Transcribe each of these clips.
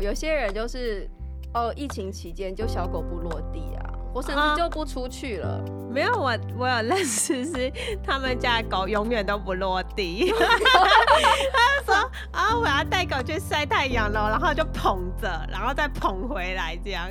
有有些人就是哦，疫情期间就小狗不落地啊，我甚至就不出去了。啊、没有，我我有认识是他们家的狗永远都不落地。他就说啊，我要带狗去晒太阳了，然后就捧着，然后再捧回来这样。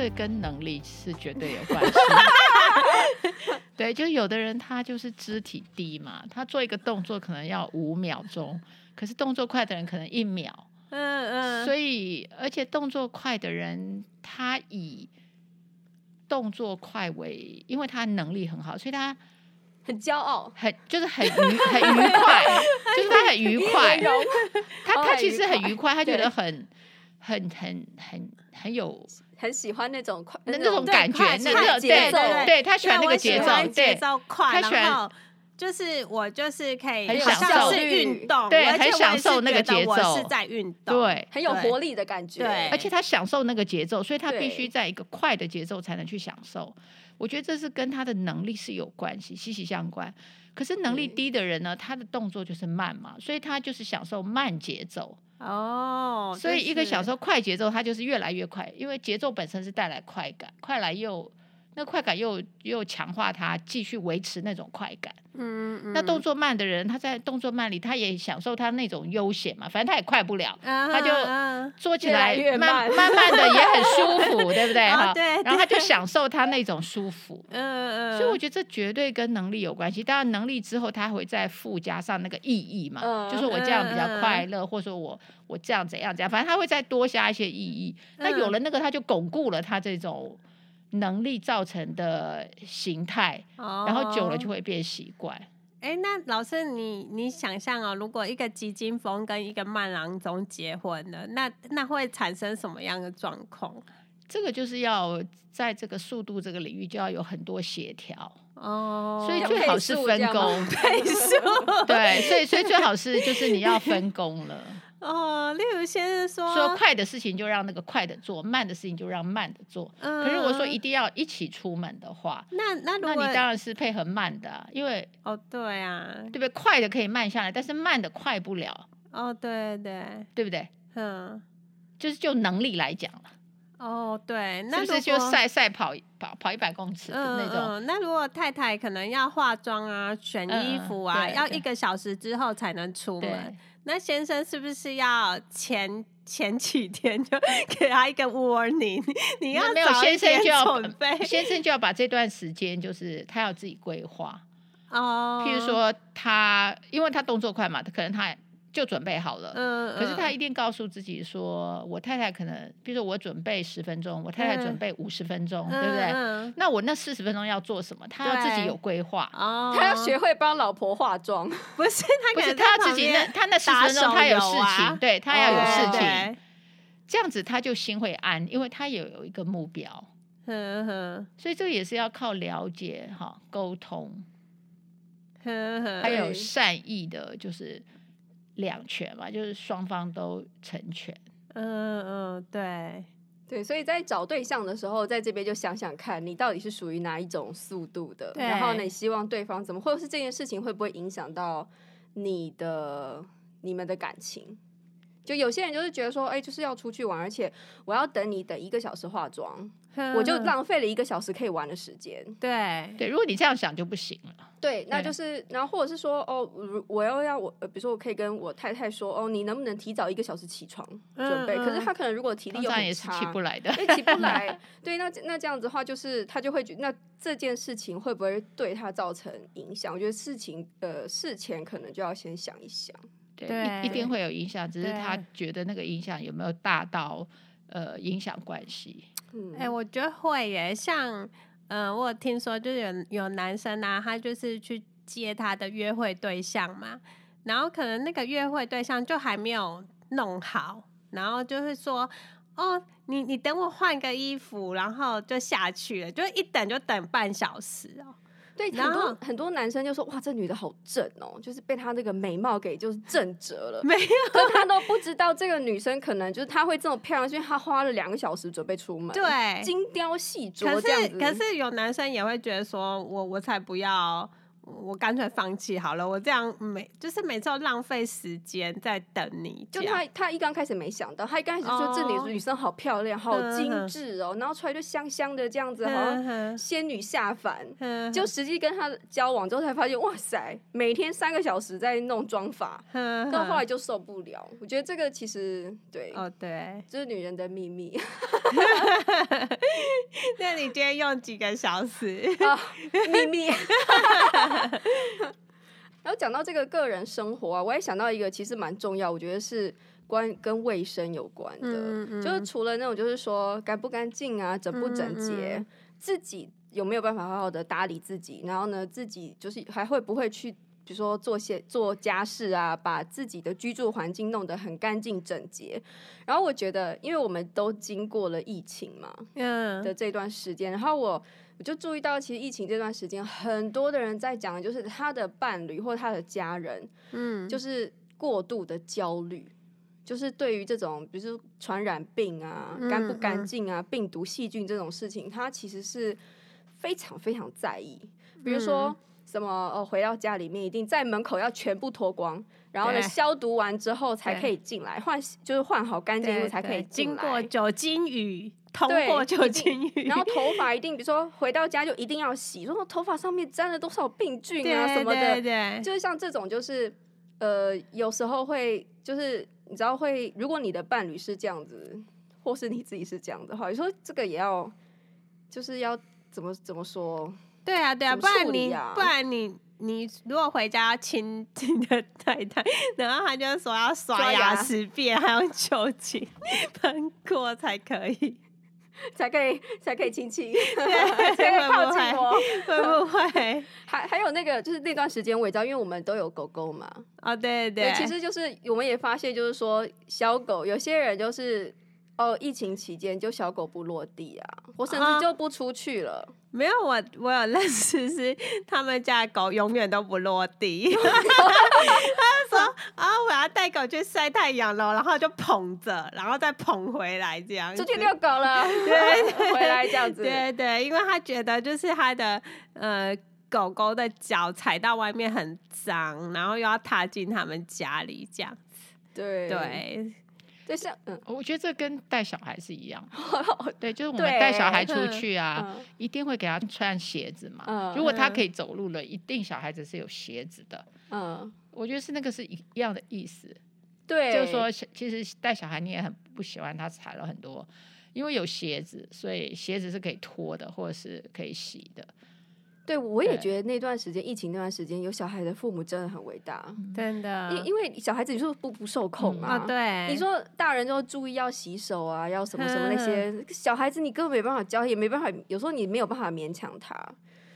这跟能力是绝对有关系。对，就是有的人他就是肢体低嘛，他做一个动作可能要五秒钟，可是动作快的人可能一秒。嗯嗯。所以，而且动作快的人，他以动作快为，因为他能力很好，所以他很骄傲，很就是很愉很愉快，就是他很愉快。他他其实很愉快，他觉得很很很很很有。很喜欢那种快，那种感觉，那个节奏，对他喜欢那个节奏，节奏快，他喜欢，就是我就是可以很享受运动，对，很享受那个节奏，是在运动，对，很有活力的感觉，对，而且他享受那个节奏，所以他必须在一个快的节奏才能去享受。我觉得这是跟他的能力是有关系，息息相关。可是能力低的人呢，他的动作就是慢嘛，所以他就是享受慢节奏。哦，所以一个小说快节奏，它就是越来越快，因为节奏本身是带来快感，快来又那快感又又强化它，继续维持那种快感。嗯，嗯，那动作慢的人，他在动作慢里，他也享受他那种悠闲嘛，反正他也快不了，啊、他就坐起来慢慢慢的也很舒服，对不对？哈、哦，对，然后他就享受他那种舒服。嗯嗯，所以我觉得这绝对跟能力有关系。当然，能力之后他会再附加上那个意义嘛，嗯、就是我这样比较快乐，或者说我我这样怎样怎样，反正他会再多加一些意义。那有了那个，他就巩固了他这种。能力造成的形态，然后久了就会变习惯。哎、oh. 欸，那老师你，你你想象哦，如果一个基金风跟一个慢郎中结婚了，那那会产生什么样的状况？这个就是要在这个速度这个领域就要有很多协调哦，oh. 所以最好是分工 配速，对，所以所以最好是就是你要分工了。哦，例如先生说，说快的事情就让那个快的做，慢的事情就让慢的做。嗯，可是我说一定要一起出门的话，那那那你当然是配合慢的啊，因为哦对啊，对不对？快的可以慢下来，但是慢的快不了。哦，对对，对不对？嗯，就是就能力来讲了。哦，对，那是不是就赛赛跑跑跑一百公尺的那种？嗯，那如果太太可能要化妆啊、选衣服啊，要一个小时之后才能出门。那先生是不是要前前几天就 给他一个 warning？你要没有先生就要准备，先生就要把这段时间就是他要自己规划哦。譬如说他，因为他动作快嘛，他可能他。就准备好了，嗯，可是他一定告诉自己说，我太太可能，比如说我准备十分钟，我太太准备五十分钟，对不对？那我那四十分钟要做什么？他要自己有规划，他要学会帮老婆化妆，不是他，不是他自己那他那四十分钟他有事情，对他要有事情，这样子他就心会安，因为他也有一个目标，所以这也是要靠了解哈，沟通，还有善意的，就是。两全嘛，就是双方都成全。嗯嗯，对对，所以在找对象的时候，在这边就想想看你到底是属于哪一种速度的，对然后你希望对方怎么，或者是这件事情会不会影响到你的你们的感情？就有些人就是觉得说，哎、欸，就是要出去玩，而且我要等你等一个小时化妆。我就浪费了一个小时可以玩的时间。对对，如果你这样想就不行了。对，那就是，然后或者是说，哦，我要要我，比如说我可以跟我太太说，哦，你能不能提早一个小时起床准备？可是他可能如果体力又很差，起不来的，起不 来。对，那那这样子的话，就是他就会觉得，那这件事情会不会对他造成影响？我觉得事情呃事前可能就要先想一想。对，一定会有影响，只是他觉得那个影响有没有大到呃影响关系。哎、我觉得会耶。像，嗯、我有听说就是有有男生啊，他就是去接他的约会对象嘛，然后可能那个约会对象就还没有弄好，然后就是说，哦，你你等我换个衣服，然后就下去了，就一等就等半小时哦。对，很多很多男生就说：“哇，这女的好正哦，就是被她那个美貌给就是震折了。”没有，可他都不知道这个女生可能就是她会这么漂亮，因为她花了两个小时准备出门，对，精雕细琢。可是，可是有男生也会觉得说：“我我才不要。”我干脆放弃好了，我这样每就是每次都浪费时间在等你。就他他一刚开始没想到，他一刚开始说这女女生好漂亮，好精致哦，然后出来就香香的这样子，好像仙女下凡。就实际跟他交往之后才发现，哇塞，每天三个小时在弄妆发，到后来就受不了。我觉得这个其实对哦对，这是女人的秘密。那你今天用几个小时？秘密。然后讲到这个个人生活啊，我也想到一个其实蛮重要，我觉得是关跟卫生有关的，嗯嗯、就是除了那种就是说干不干净啊、整不整洁，自己有没有办法好好的打理自己，然后呢，自己就是还会不会去，比如说做些做家事啊，把自己的居住环境弄得很干净整洁。然后我觉得，因为我们都经过了疫情嘛，嗯的这段时间，然后我。我就注意到，其实疫情这段时间，很多的人在讲的就是他的伴侣或他的家人，嗯，就是过度的焦虑，就是对于这种，比如说传染病啊、干不干净啊、病毒细菌这种事情，他其实是非常非常在意。比如说什么，哦，回到家里面一定在门口要全部脱光，然后呢消毒完之后才可以进来，换就是换好干净衣服才可以进来，经过酒精雨。通过酒精浴，然后头发 一定，比如说回到家就一定要洗，说头发上面沾了多少病菌啊什么的，对对对，就是像这种，就是呃，有时候会，就是你知道会，如果你的伴侣是这样子，或是你自己是这样的话，你说这个也要，就是要怎么怎么说？对啊，对啊，不然你不然你你如果回家要亲亲的太太，然后他就说要刷牙十遍，还用酒精 喷过才可以。才可以才可以亲亲，对，才可以靠近我，会不会？还还有那个，就是那段时间我也知道，因为我们都有狗狗嘛。哦，对对，对。其实就是我们也发现，就是说小狗，有些人就是哦，疫情期间就小狗不落地啊，我甚至就不出去了。哦没有，我我有认识是他们家的狗永远都不落地，他就说啊，我要带狗去晒太阳了，然后就捧着，然后再捧回来这样，出去遛狗了，对，回来这样子，对对，因为他觉得就是他的呃狗狗的脚踩到外面很脏，然后又要踏进他们家里这样子，对对。就像嗯，我觉得这跟带小孩是一样，对，就是我们带小孩出去啊，一定会给他穿鞋子嘛。如果他可以走路了，一定小孩子是有鞋子的。嗯，我觉得是那个是一样的意思。对，就是说，其实带小孩你也很不喜欢他踩了很多，因为有鞋子，所以鞋子是可以脱的，或者是可以洗的。对，我也觉得那段时间疫情那段时间有小孩的父母真的很伟大，真的。因因为小孩子你说不不受控啊，对。你说大人就注意要洗手啊，要什么什么那些，小孩子你根本没办法教，也没办法，有时候你没有办法勉强他。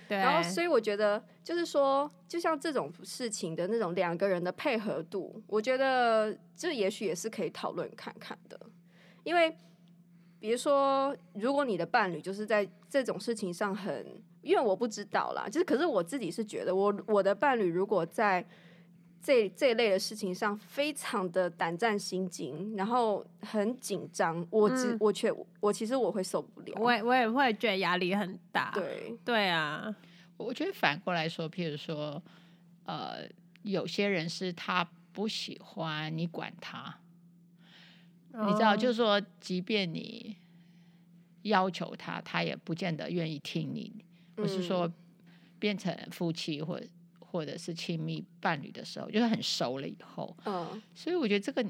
对。然后所以我觉得就是说，就像这种事情的那种两个人的配合度，我觉得这也许也是可以讨论看看的，因为比如说，如果你的伴侣就是在这种事情上很。因为我不知道啦，就是可是我自己是觉得我，我我的伴侣如果在这这一类的事情上非常的胆战心惊，然后很紧张，我只、嗯、我却我其实我会受不了，我也我也会觉得压力很大。对对啊，我觉得反过来说，譬如说，呃，有些人是他不喜欢你管他，哦、你知道，就是说，即便你要求他，他也不见得愿意听你。不是说变成夫妻或或者是亲密伴侣的时候，就是很熟了以后，嗯，所以我觉得这个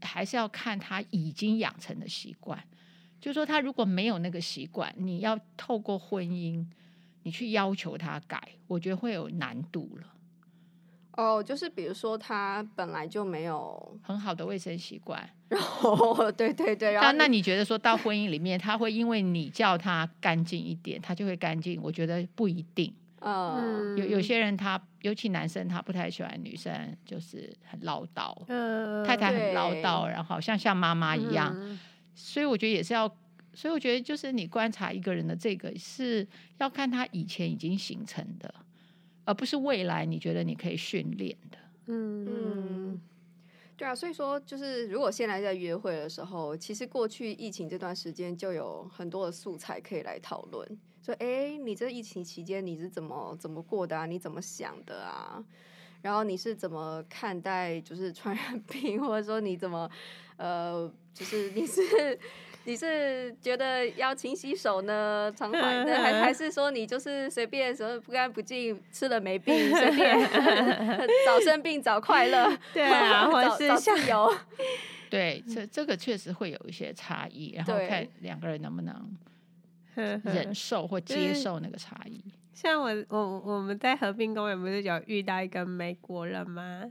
还是要看他已经养成的习惯。就是说，他如果没有那个习惯，你要透过婚姻，你去要求他改，我觉得会有难度了。哦，就是比如说他本来就没有很好的卫生习惯，然后 对对对，然后那你觉得说到婚姻里面，他会因为你叫他干净一点，他就会干净？我觉得不一定。嗯，有有些人他，尤其男生，他不太喜欢女生，就是很唠叨，嗯，太太很唠叨，然后好像像妈妈一样，嗯，所以我觉得也是要，所以我觉得就是你观察一个人的这个是要看他以前已经形成的，而不是未来你觉得你可以训练的。嗯嗯，对啊，所以说就是如果现在在约会的时候，其实过去疫情这段时间就有很多的素材可以来讨论。说，哎，你这疫情期间你是怎么怎么过的啊？你怎么想的啊？然后你是怎么看待就是 传染病，或者说你怎么呃，就是你是。你是觉得要勤洗手呢，常怀 的，还还是说你就是随便什么不干不净，吃了没病，随便 早生病早快乐，对啊，或者是自由，对，这这个确实会有一些差异，然后看两个人能不能忍受或接受那个差异。像我我我们在河滨公园不是有遇到一个美国人吗？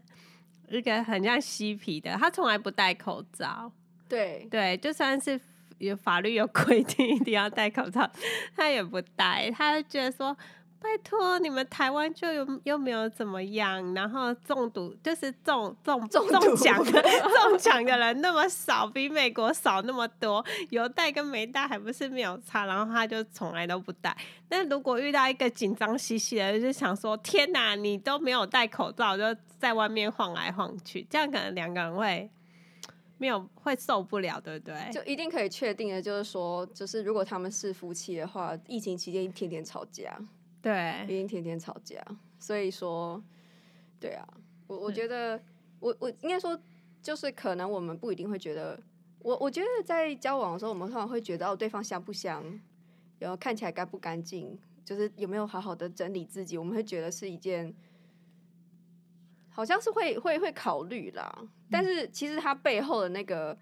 一个很像嬉皮的，他从来不戴口罩，对对，就算是。有法律有规定一定要戴口罩，他也不戴，他就觉得说：“拜托你们台湾就有又没有怎么样，然后中毒就是中中中奖的 中奖的人那么少，比美国少那么多，有戴跟没戴还不是没有差。”然后他就从来都不戴。那如果遇到一个紧张兮兮的，就想说：“天哪，你都没有戴口罩，就在外面晃来晃去，这样可能两个人会。”没有会受不了，对不对？就一定可以确定的，就是说，就是如果他们是夫妻的话，疫情期间天天吵架，对，一定天天吵架。所以说，对啊，我我觉得，我我应该说，就是可能我们不一定会觉得，我我觉得在交往的时候，我们通常会觉得哦，对方香不香，然后看起来干不干净，就是有没有好好的整理自己，我们会觉得是一件。好像是会会会考虑啦，但是其实它背后的那个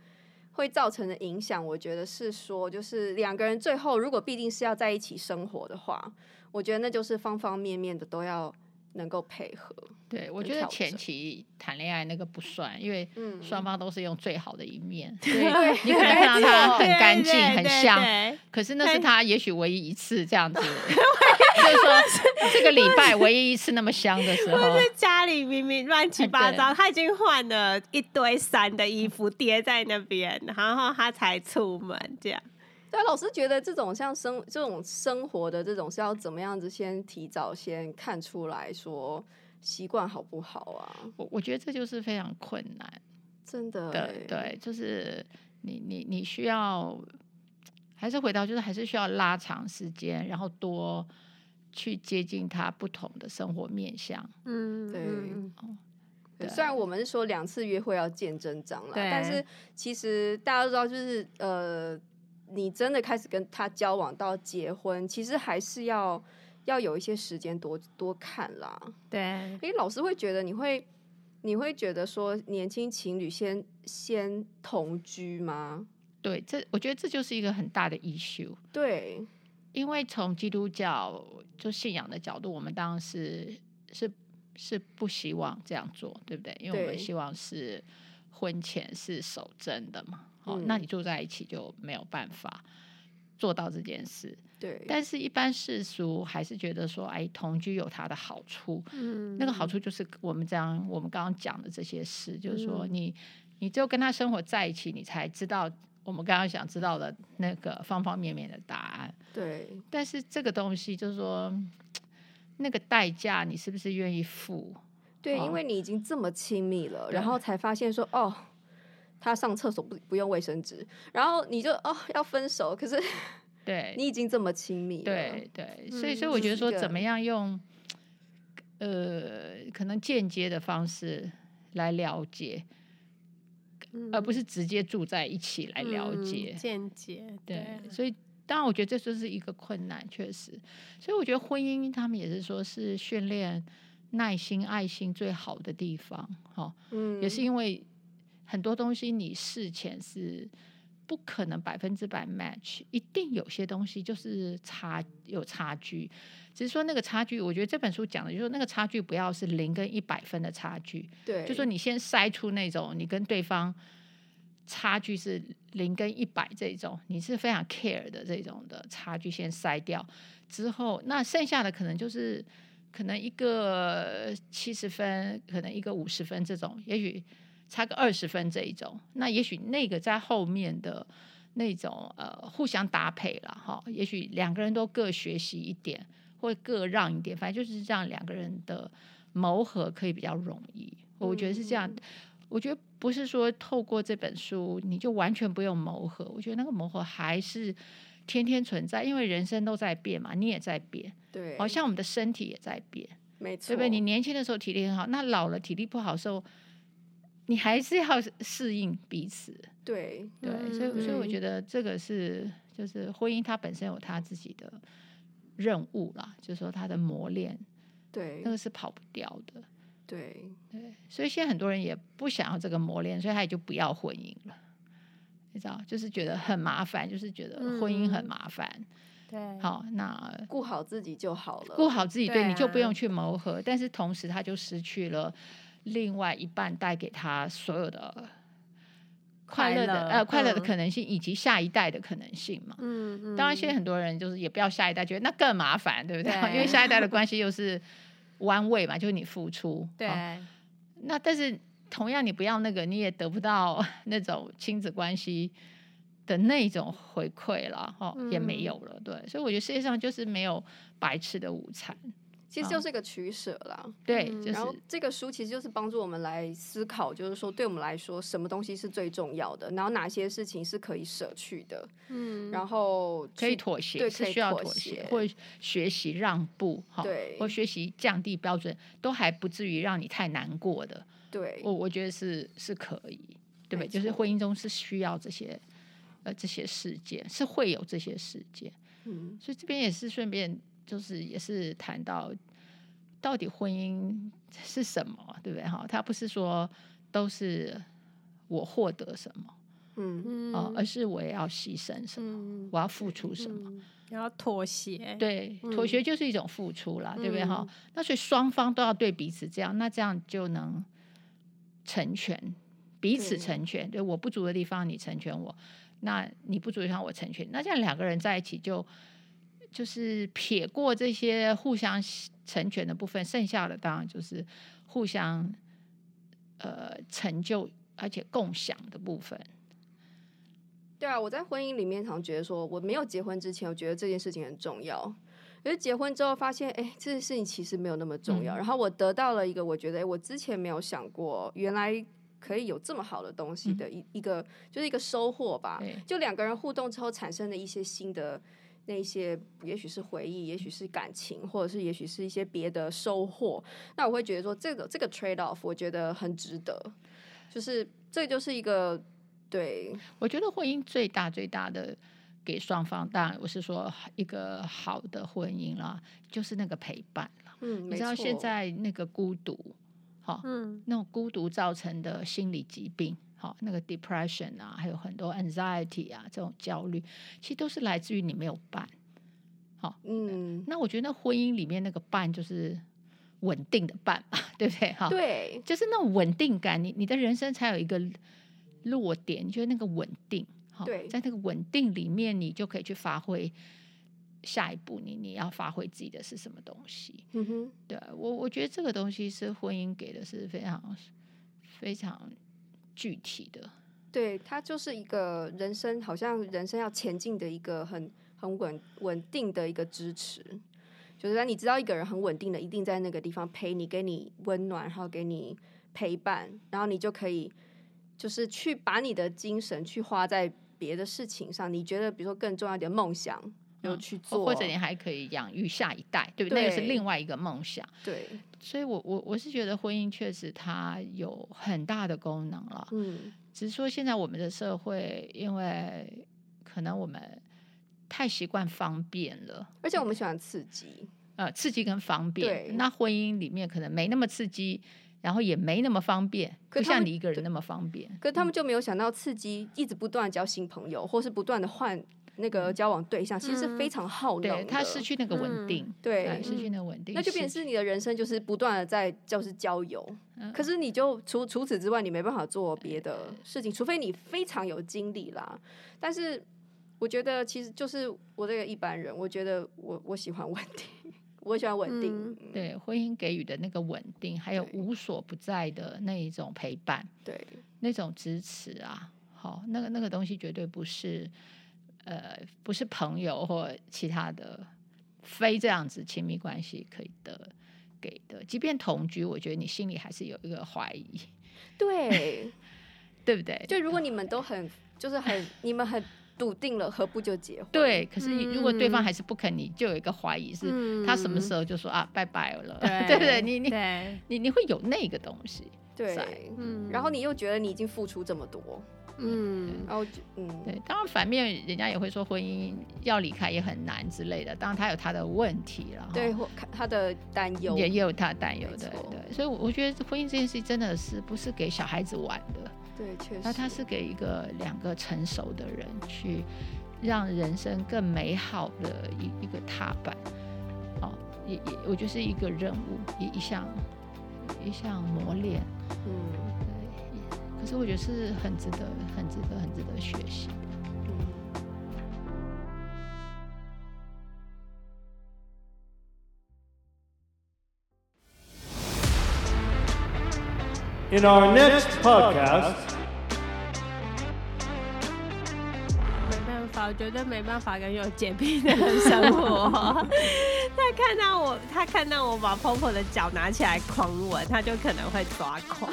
会造成的影响，我觉得是说，就是两个人最后如果必定是要在一起生活的话，我觉得那就是方方面面的都要能够配合。对，我觉得前期谈恋爱那个不算，因为双方都是用最好的一面，所以你可能看到他很干净、很像，可是那是他也许唯一一次这样子。就是说，这个礼拜唯一一次那么香的时候，是家里明明乱七八糟，他已经换了一堆衫的衣服叠在那边，然后他才出门这样。对，老师觉得这种像生这种生活的这种是要怎么样子先提早先看出来说习惯好不好啊？我我觉得这就是非常困难，真的。对对，就是你你你需要还是回到就是还是需要拉长时间，然后多。去接近他不同的生活面向，嗯，对。对，虽然我们是说两次约会要见真章了，但是其实大家都知道，就是呃，你真的开始跟他交往到结婚，其实还是要要有一些时间多多看啦。对，因为老师会觉得你会你会觉得说年轻情侣先先同居吗？对，这我觉得这就是一个很大的 issue。对。因为从基督教就信仰的角度，我们当然是是是不希望这样做，对不对？因为我们希望是婚前是守贞的嘛。哦，那你住在一起就没有办法做到这件事。对。但是，一般世俗还是觉得说，哎，同居有它的好处。嗯。那个好处就是我们这样，我们刚刚讲的这些事，就是说你，你你只有跟他生活在一起，你才知道。我们刚刚想知道的那个方方面面的答案，对。但是这个东西就是说，那个代价你是不是愿意付？对，哦、因为你已经这么亲密了，然后才发现说，哦，他上厕所不不用卫生纸，然后你就哦要分手，可是对，你已经这么亲密了，对对，所以所以我觉得说，怎么样用呃可能间接的方式来了解。而不是直接住在一起来了解，间接对，所以当然我觉得这就是一个困难，确实。所以我觉得婚姻他们也是说是训练耐心、爱心最好的地方，哈，嗯，也是因为很多东西你事前是不可能百分之百 match，一定有些东西就是差有差距。只是说那个差距，我觉得这本书讲的就是说那个差距不要是零跟一百分的差距，对，就说你先筛出那种你跟对方差距是零跟一百这种，你是非常 care 的这种的差距先筛掉之后，那剩下的可能就是可能一个七十分，可能一个五十分这种，也许差个二十分这一种，那也许那个在后面的那种呃互相搭配了哈，也许两个人都各学习一点，或各让一点，反正就是这样两个人的磨合可以比较容易，我觉得是这样。我觉得不是说透过这本书你就完全不用磨合，我觉得那个磨合还是天天存在，因为人生都在变嘛，你也在变，对，好像我们的身体也在变，没错，对不对？你年轻的时候体力很好，那老了体力不好的时候，你还是要适应彼此，对对，所以所以我觉得这个是就是婚姻它本身有它自己的任务啦，就是说它的磨练，对，那个是跑不掉的。对对，所以现在很多人也不想要这个磨练，所以他也就不要婚姻了。你知道，就是觉得很麻烦，就是觉得婚姻很麻烦。嗯、对，好，那顾好自己就好了，顾好自己，对，对啊、你就不用去磨合。但是同时，他就失去了另外一半带给他所有的快乐的快呃快乐的可能性，以及下一代的可能性嘛。嗯嗯。当然，现在很多人就是也不要下一代，觉得那更麻烦，对不对？对因为下一代的关系又是。弯位嘛，就是你付出。对。哦、那但是同样，你不要那个，你也得不到那种亲子关系的那种回馈了，哦，嗯、也没有了。对，所以我觉得世界上就是没有白吃的午餐。其实就是一个取舍啦，对，嗯、然后这个书其实就是帮助我们来思考，就是说对我们来说，什么东西是最重要的，然后哪些事情是可以舍去的，嗯，然后可以妥协，对，是需要妥协，或学习让步，哈，对，或学习降低标准，都还不至于让你太难过的，对，我我觉得是是可以，对不对？就是婚姻中是需要这些呃这些事件，是会有这些事件，嗯，所以这边也是顺便。就是也是谈到到底婚姻是什么，对不对？哈，他不是说都是我获得什么，嗯嗯，哦，而是我也要牺牲什么，嗯、我要付出什么，嗯、要妥协。对，妥协就是一种付出啦，嗯、对不对？哈，那所以双方都要对彼此这样，那这样就能成全彼此成全。对，对我不足的地方你成全我，那你不足的地方我成全，那这样两个人在一起就。就是撇过这些互相成全的部分，剩下的当然就是互相呃成就而且共享的部分。对啊，我在婚姻里面常觉得说，我没有结婚之前，我觉得这件事情很重要。可是结婚之后发现，哎，这件事情其实没有那么重要。嗯、然后我得到了一个，我觉得哎，我之前没有想过，原来可以有这么好的东西的一、嗯、一个，就是一个收获吧。就两个人互动之后产生的一些新的。那些也许是回忆，也许是感情，或者是也许是一些别的收获。那我会觉得说，这个这个 trade off，我觉得很值得。就是这就是一个对，我觉得婚姻最大最大的给双方，当然我是说一个好的婚姻啦，就是那个陪伴了。嗯，你知道现在那个孤独，哈，嗯，那种孤独造成的心理疾病。好，那个 depression 啊，还有很多 anxiety 啊，这种焦虑，其实都是来自于你没有伴。好，嗯，那我觉得那婚姻里面那个伴就是稳定的伴嘛，对不对？哈，对，就是那种稳定感，你你的人生才有一个落点，就是那个稳定。对，在那个稳定里面，你就可以去发挥下一步你你要发挥自己的是什么东西。嗯哼，对我我觉得这个东西是婚姻给的是非常非常。具体的，对，它就是一个人生，好像人生要前进的一个很很稳稳定的一个支持。就是让你知道一个人很稳定的，一定在那个地方陪你，给你温暖，然后给你陪伴，然后你就可以就是去把你的精神去花在别的事情上。你觉得比如说更重要的梦想，有去做，或者你还可以养育下一代，对不对？那个是另外一个梦想。对。所以我，我我我是觉得婚姻确实它有很大的功能了。嗯，只是说现在我们的社会，因为可能我们太习惯方便了，而且我们喜欢刺激。呃，刺激跟方便。对。那婚姻里面可能没那么刺激，然后也没那么方便，不像你一个人那么方便。可他们就没有想到，刺激一直不断交新朋友，或是不断的换那个交往对象，其实是非常耗能的。他失去那个稳定，对，失去那个稳定，那就变成是你的人生就是不断的在就是交友，可是你就除除此之外，你没办法做别的事情，除非你非常有精力啦。但是我觉得，其实就是我这个一般人，我觉得我我喜欢稳定，我喜欢稳定。对，婚姻给予的那个稳定，还有无所不在的那一种陪伴，对，那种支持啊，好，那个那个东西绝对不是。呃，不是朋友或其他的非这样子亲密关系可以的给的，即便同居，我觉得你心里还是有一个怀疑，对，对不对？就如果你们都很，就是很，你们很笃定了，何不就结婚？对，可是如果对方还是不肯，你就有一个怀疑，是他什么时候就说啊，拜拜了，对 不对？你你你你会有那个东西，对，嗯，然后你又觉得你已经付出这么多。嗯，然后嗯，对，当然反面人家也会说婚姻要离开也很难之类的，当然他有他的问题了，对，他的担忧。也也有他的担忧，对对，所以我觉得婚姻这件事情真的是不是给小孩子玩的，对，确实，那他是给一个两个成熟的人去让人生更美好的一一个踏板，哦，也也我觉得是一个任务，一一项一项磨练，嗯。可是我觉得是很值得、很值得、很值得学习。In our next podcast，我觉得没办法跟有洁癖的人生活。他看到我，他看到我把婆婆的脚拿起来狂吻，他就可能会抓狂。